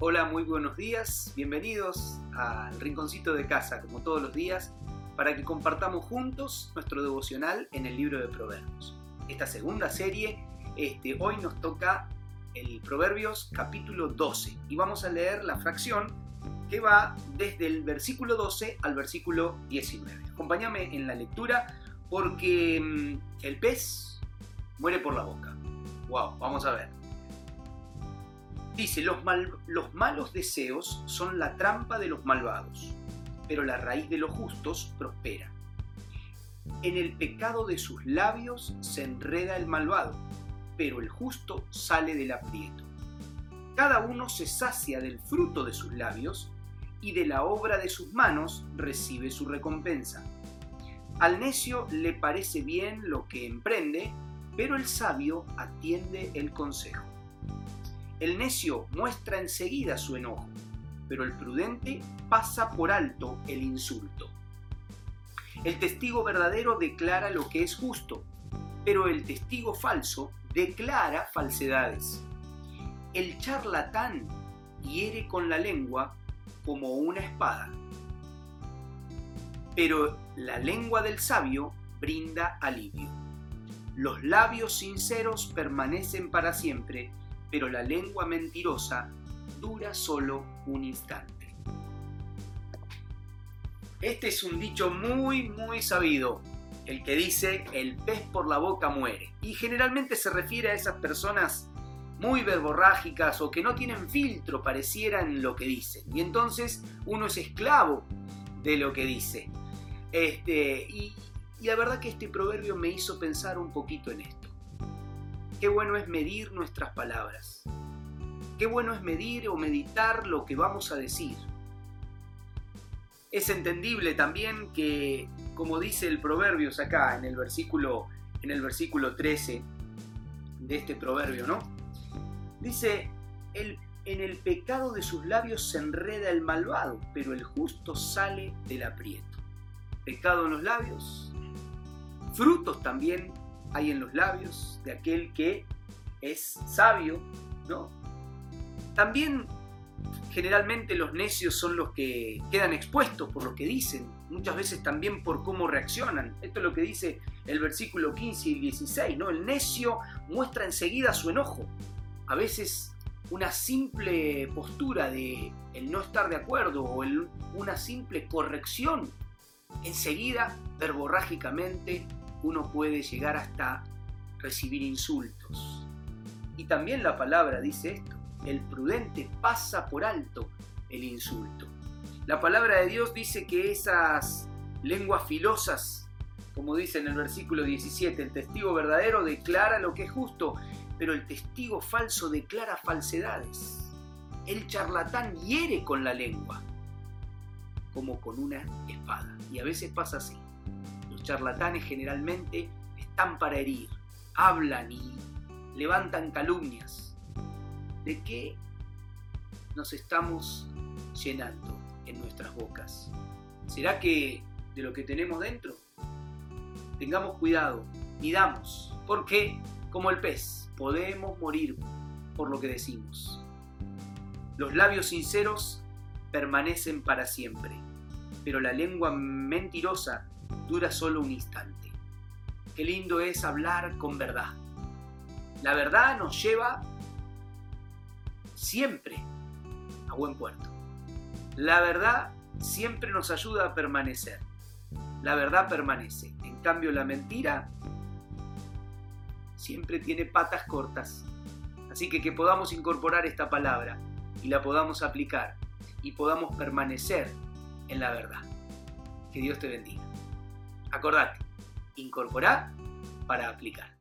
Hola, muy buenos días, bienvenidos al Rinconcito de Casa, como todos los días, para que compartamos juntos nuestro devocional en el libro de Proverbios. Esta segunda serie, este, hoy nos toca el Proverbios capítulo 12 y vamos a leer la fracción que va desde el versículo 12 al versículo 19. Acompáñame en la lectura porque mm, el pez muere por la boca. Wow, vamos a ver. Dice, los, los malos deseos son la trampa de los malvados, pero la raíz de los justos prospera. En el pecado de sus labios se enreda el malvado, pero el justo sale del aprieto. Cada uno se sacia del fruto de sus labios, y de la obra de sus manos recibe su recompensa. Al necio le parece bien lo que emprende, pero el sabio atiende el consejo. El necio muestra enseguida su enojo, pero el prudente pasa por alto el insulto. El testigo verdadero declara lo que es justo, pero el testigo falso declara falsedades. El charlatán hiere con la lengua como una espada, pero la lengua del sabio brinda alivio. Los labios sinceros permanecen para siempre, pero la lengua mentirosa dura solo un instante. Este es un dicho muy, muy sabido, el que dice el pez por la boca muere. Y generalmente se refiere a esas personas muy verborrágicas o que no tienen filtro, parecieran lo que dicen. Y entonces uno es esclavo de lo que dice. Este, y la verdad que este proverbio me hizo pensar un poquito en esto. Qué bueno es medir nuestras palabras. Qué bueno es medir o meditar lo que vamos a decir. Es entendible también que, como dice el Proverbios acá en el versículo, en el versículo 13 de este proverbio, ¿no? Dice, el, en el pecado de sus labios se enreda el malvado, pero el justo sale del aprieto. Pecado en los labios, frutos también hay en los labios de aquel que es sabio, ¿no? También generalmente los necios son los que quedan expuestos por lo que dicen, muchas veces también por cómo reaccionan. Esto es lo que dice el versículo 15 y 16, ¿no? El necio muestra enseguida su enojo. A veces una simple postura de el no estar de acuerdo o una simple corrección, enseguida, verborrágicamente, uno puede llegar hasta recibir insultos. Y también la palabra dice esto, el prudente pasa por alto el insulto. La palabra de Dios dice que esas lenguas filosas, como dice en el versículo 17, el testigo verdadero declara lo que es justo, pero el testigo falso declara falsedades. El charlatán hiere con la lengua, como con una espada. Y a veces pasa así charlatanes generalmente están para herir, hablan y levantan calumnias. ¿De qué nos estamos llenando en nuestras bocas? ¿Será que de lo que tenemos dentro? Tengamos cuidado, midamos, porque como el pez podemos morir por lo que decimos. Los labios sinceros permanecen para siempre, pero la lengua mentirosa dura solo un instante. Qué lindo es hablar con verdad. La verdad nos lleva siempre a buen puerto. La verdad siempre nos ayuda a permanecer. La verdad permanece. En cambio, la mentira siempre tiene patas cortas. Así que que podamos incorporar esta palabra y la podamos aplicar y podamos permanecer en la verdad. Que Dios te bendiga. Acordate, incorporar para aplicar.